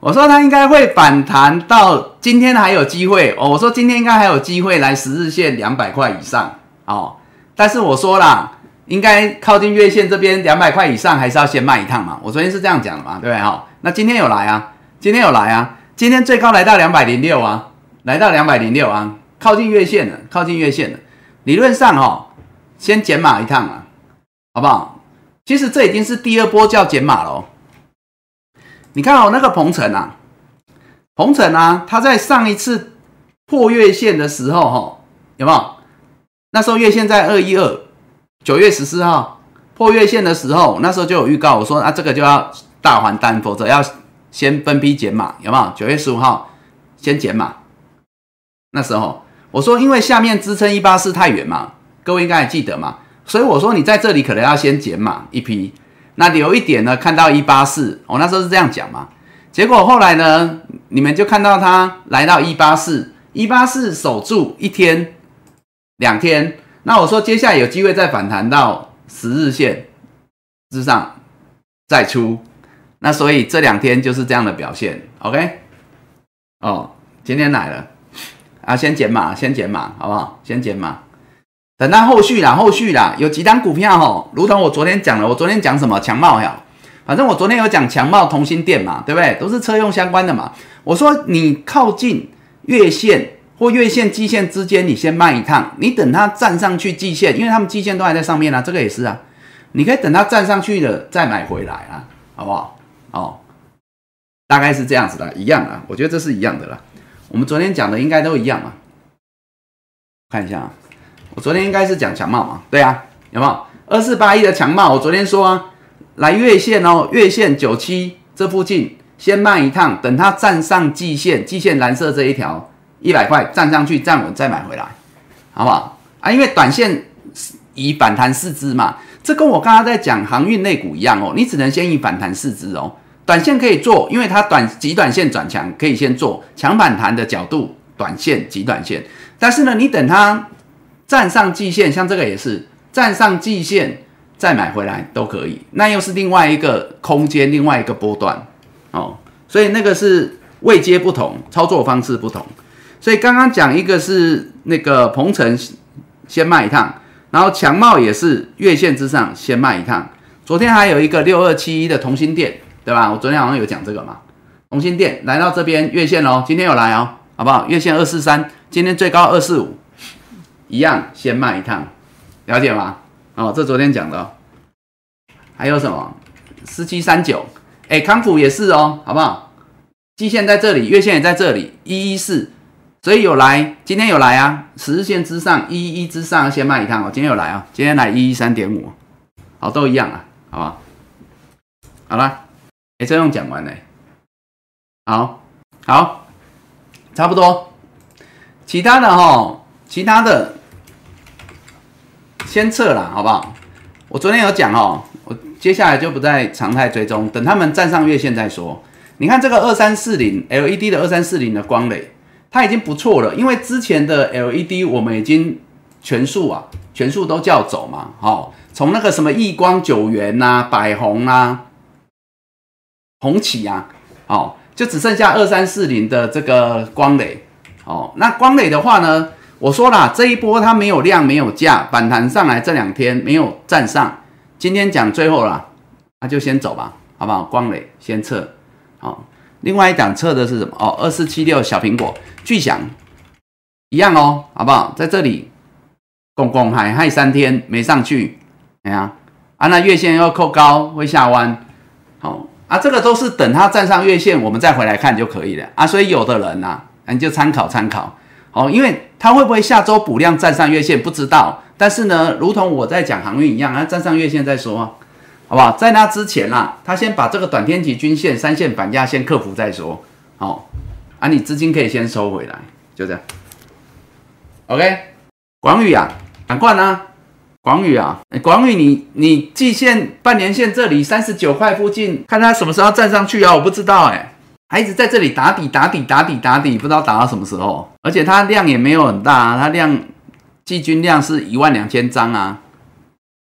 我说它应该会反弹到今天还有机会哦。我说今天应该还有机会来十日线两百块以上哦。但是我说啦，应该靠近月线这边两百块以上，还是要先卖一趟嘛。我昨天是这样讲的嘛，对不对哈？那今天有来啊，今天有来啊，今天最高来到两百零六啊，来到两百零六啊，靠近月线了，靠近月线了。理论上哈，先减码一趟啊，好不好？其实这已经是第二波叫减码了。你看哦，那个鹏程啊，鹏程啊，他在上一次破月线的时候，哈，有没有？那时候月线在二一二，九月十四号破月线的时候，那时候就有预告，我说啊，这个就要大还单，否则要先分批减码，有没有？九月十五号先减码，那时候我说，因为下面支撑一八四太远嘛，各位应该还记得嘛，所以我说你在这里可能要先减码一批。那留一点呢？看到一八四，我那时候是这样讲嘛。结果后来呢，你们就看到它来到一八四，一八四守住一天、两天。那我说接下来有机会再反弹到十日线之上再出。那所以这两天就是这样的表现。OK，哦，今天来了啊，先减码，先减码，好不好？先减码。等到后续啦，后续啦，有几单股票哈，如同我昨天讲了，我昨天讲什么强茂呀？反正我昨天有讲强茂同心店嘛，对不对？都是车用相关的嘛。我说你靠近月线或月线季线之间，你先卖一趟，你等它站上去季线，因为他们季线都还在上面啊，这个也是啊，你可以等它站上去了再买回来啊，好不好？哦，大概是这样子的，一样啊，我觉得这是一样的啦。我们昨天讲的应该都一样嘛，看一下啊。我昨天应该是讲强帽嘛，对啊，有没有二四八一的强帽？我昨天说啊，来月线哦，月线九七这附近先卖一趟，等它站上季线，季线蓝色这一条一百块站上去站稳再买回来，好不好啊？因为短线以反弹四支嘛，这跟我刚刚在讲航运类股一样哦，你只能先以反弹四支哦，短线可以做，因为它短极短线转强可以先做强反弹的角度，短线极短线，但是呢，你等它。站上季线，像这个也是站上季线再买回来都可以，那又是另外一个空间，另外一个波段哦，所以那个是位阶不同，操作方式不同。所以刚刚讲一个是那个鹏程先卖一趟，然后强茂也是月线之上先卖一趟。昨天还有一个六二七一的同心店，对吧？我昨天好像有讲这个嘛，同心店来到这边月线喽，今天有来哦，好不好？月线二四三，今天最高二四五。一样，先卖一趟，了解吗？哦，这昨天讲的，还有什么？四七三九，哎，康普也是哦，好不好？季线在这里，月线也在这里，一一四，所以有来，今天有来啊，十日线之上，一一之上先卖一趟哦，今天有来啊，今天来一一三点五，好，都一样啊，好吧？好了，哎，这样讲完嘞，好，好，差不多，其他的哈，其他的。先撤了，好不好？我昨天有讲哦，我接下来就不再常态追踪，等他们站上月线再说。你看这个二三四零 LED 的二三四零的光磊，它已经不错了，因为之前的 LED 我们已经全数啊，全数都叫走嘛，好，从那个什么亿光九元呐、百红啊、红旗啊，哦，就只剩下二三四零的这个光磊，哦，那光磊的话呢？我说啦，这一波它没有量，没有价，反弹上来这两天没有站上，今天讲最后了，那就先走吧，好不好？光磊先撤，好，另外一档撤的是什么？哦，二四七六小苹果，巨响一样哦，好不好？在这里拱拱还还三天没上去，哎呀，啊那月线要扣高会下弯，好啊，这个都是等它站上月线，我们再回来看就可以了啊，所以有的人呐，你就参考参考。哦，因为它会不会下周补量站上月线不知道，但是呢，如同我在讲航运一样，啊，站上月线再说，好不好？在那之前啦，他先把这个短天期均线三线反压先克服再说，好，啊，你资金可以先收回来，就这样。OK，广宇啊，赶快呢，广宇啊，广宇你你季线半年线这里三十九块附近，看它什么时候站上去啊？我不知道哎。还一直在这里打底打底打底打底，不知道打到什么时候。而且它量也没有很大，啊它量季均量是一万两千张啊，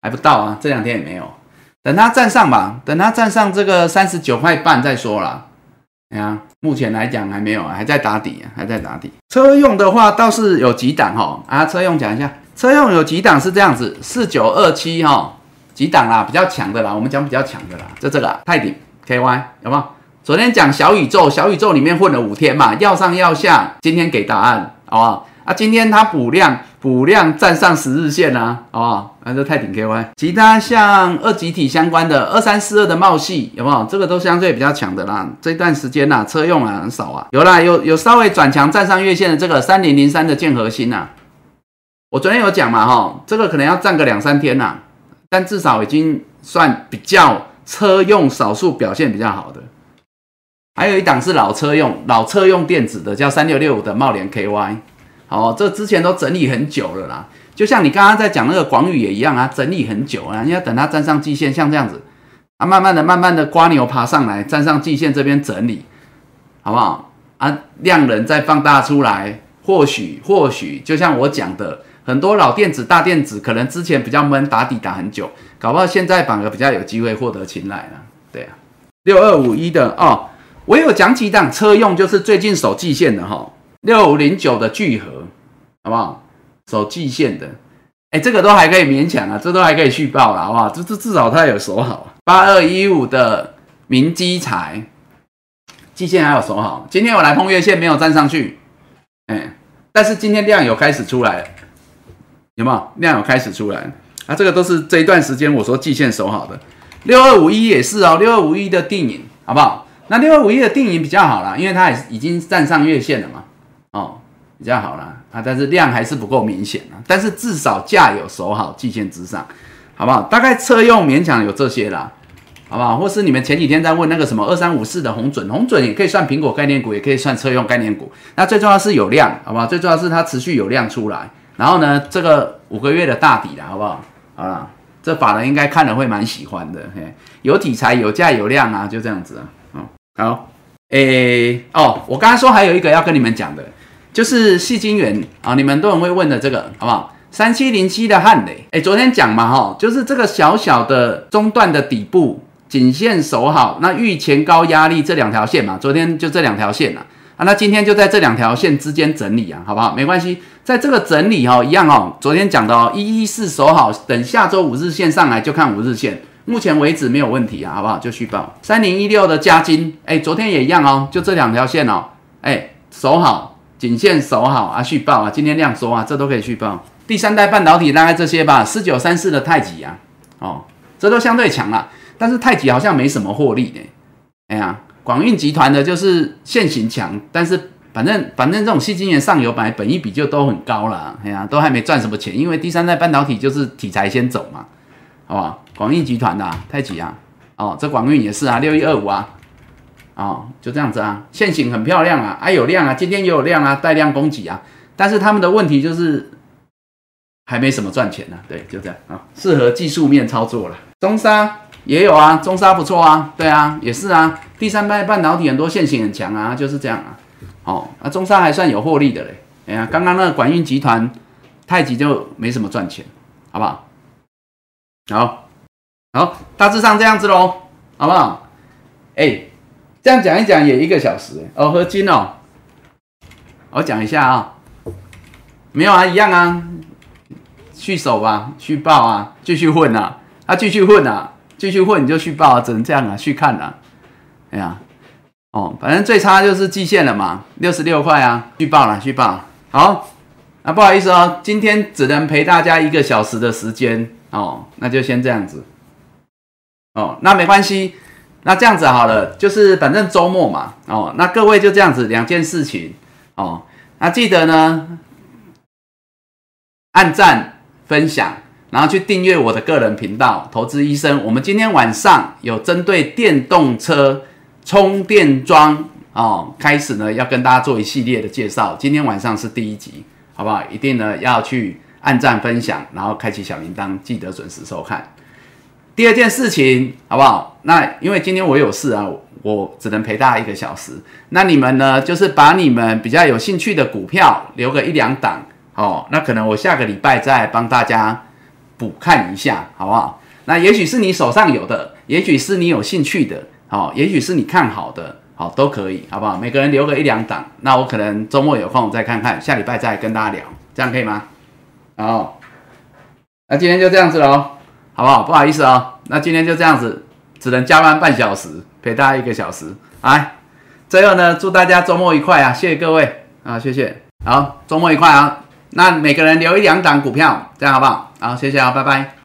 还不到啊，这两天也没有。等它站上吧，等它站上这个三十九块半再说啦。哎呀，目前来讲还没有，还在打底啊，还在打底。车用的话倒是有几档哈，啊，车用讲一下，车用有几档是这样子，四九二七哈，几档啦，比较强的啦，我们讲比较强的啦，就这个泰鼎 KY 有没有？昨天讲小宇宙，小宇宙里面混了五天嘛，要上要下，今天给答案好不好？啊，今天它补量。补量站上十日线啊，好不好？那这泰鼎 KY，其他像二级体相关的二三四二的茂系有没有？这个都相对比较强的啦。这段时间呐，车用啊很少啊，有啦，有有稍微转强站上月线的这个三零零三的建核心呐。我昨天有讲嘛，哈，这个可能要站个两三天呐，但至少已经算比较车用少数表现比较好的。还有一档是老车用老车用电子的，叫三六六五的茂联 KY。哦，这之前都整理很久了啦，就像你刚刚在讲那个广宇也一样啊，整理很久啊，你要等它站上季线，像这样子啊，慢慢的、慢慢的刮牛爬上来，站上季线这边整理，好不好？啊，量能再放大出来，或许、或许，就像我讲的，很多老电子、大电子可能之前比较闷，打底打很久，搞不好现在反而比较有机会获得青睐了。对啊，六二五一的哦，我有讲几档车用，就是最近守季线的哈。六五零九的聚合，好不好？守季线的，哎，这个都还可以勉强啊，这都还可以续报了，好不好？这这至少它有守好。八二一五的明基材，季线还有守好。今天我来碰月线没有站上去，哎，但是今天量有开始出来了，有没有？量有开始出来，啊，这个都是这一段时间我说季线守好的。六二五一也是哦，六二五一的定影，好不好？那六二五一的定影比较好啦，因为它也已经站上月线了嘛。比较好啦，啊，但是量还是不够明显啊，但是至少价有守好季线之上，好不好？大概车用勉强有这些啦，好不好？或是你们前几天在问那个什么二三五四的红准，红准也可以算苹果概念股，也可以算车用概念股。那最重要是有量，好不好？最重要是它持续有量出来，然后呢，这个五个月的大底了，好不好？好了，这法人应该看了会蛮喜欢的，嘿，有题材、有价、有量啊，就这样子啊，嗯，好，诶，哦，我刚刚说还有一个要跟你们讲的。就是细晶圆啊，你们都很会问的这个，好不好？三七零七的汉雷，哎，昨天讲嘛，哈，就是这个小小的中段的底部颈线守好，那遇前高压力这两条线嘛，昨天就这两条线了啊，那今天就在这两条线之间整理啊，好不好？没关系，在这个整理哈，一样哦，昨天讲的哦，一一四守好，等下周五日线上来就看五日线，目前为止没有问题啊，好不好？就续报三零一六的加金，哎，昨天也一样哦，就这两条线哦，哎，守好。颈线守好啊，续报啊，今天量缩啊，这都可以续报。第三代半导体大概这些吧，四九三四的太极啊，哦，这都相对强了。但是太极好像没什么获利的。哎呀，广运集团的就是现行强，但是反正反正这种细晶圆上游本来本一比就都很高了，哎呀，都还没赚什么钱，因为第三代半导体就是题材先走嘛，好吧？广运集团的太极啊，哦，这广运也是啊，六一二五啊。哦，就这样子啊，线型很漂亮啊，啊有量啊，今天也有量啊，带量供给啊，但是他们的问题就是还没什么赚钱呢，对，就这样啊，适合技术面操作了。中沙也有啊，中沙不错啊，对啊，也是啊，第三代半导体很多线型很强啊，就是这样啊，哦，那中沙还算有获利的嘞，哎呀，刚刚那个管运集团太极就没什么赚钱，好不好？好，好，大致上这样子喽，好不好？哎。这样讲一讲也一个小时哦，合金哦，我讲一下啊，没有啊，一样啊，续手吧，续报啊，继续混啊，他继续混啊，继续混你就续报，只能这样啊，续看啊，哎呀，哦，反正最差就是季线了嘛，六十六块啊，续报了，续报，好，啊不好意思哦，今天只能陪大家一个小时的时间哦，那就先这样子，哦，那没关系。那这样子好了，就是反正周末嘛，哦，那各位就这样子两件事情哦，那记得呢，按赞、分享，然后去订阅我的个人频道“投资医生”。我们今天晚上有针对电动车充电桩哦，开始呢要跟大家做一系列的介绍。今天晚上是第一集，好不好？一定呢要去按赞、分享，然后开启小铃铛，记得准时收看。第二件事情，好不好？那因为今天我有事啊，我只能陪大家一个小时。那你们呢，就是把你们比较有兴趣的股票留个一两档哦。那可能我下个礼拜再帮大家补看一下，好不好？那也许是你手上有的，也许是你有兴趣的，好，也许是你看好的，好，都可以，好不好？每个人留个一两档，那我可能周末有空再看看，下礼拜再跟大家聊，这样可以吗？好，那今天就这样子喽，好不好？不好意思啊，那今天就这样子，只能加班半小时，陪大家一个小时，来，最后呢，祝大家周末愉快啊！谢谢各位啊，谢谢，好，周末愉快啊！那每个人留一两档股票，这样好不好？好，谢谢啊，拜拜。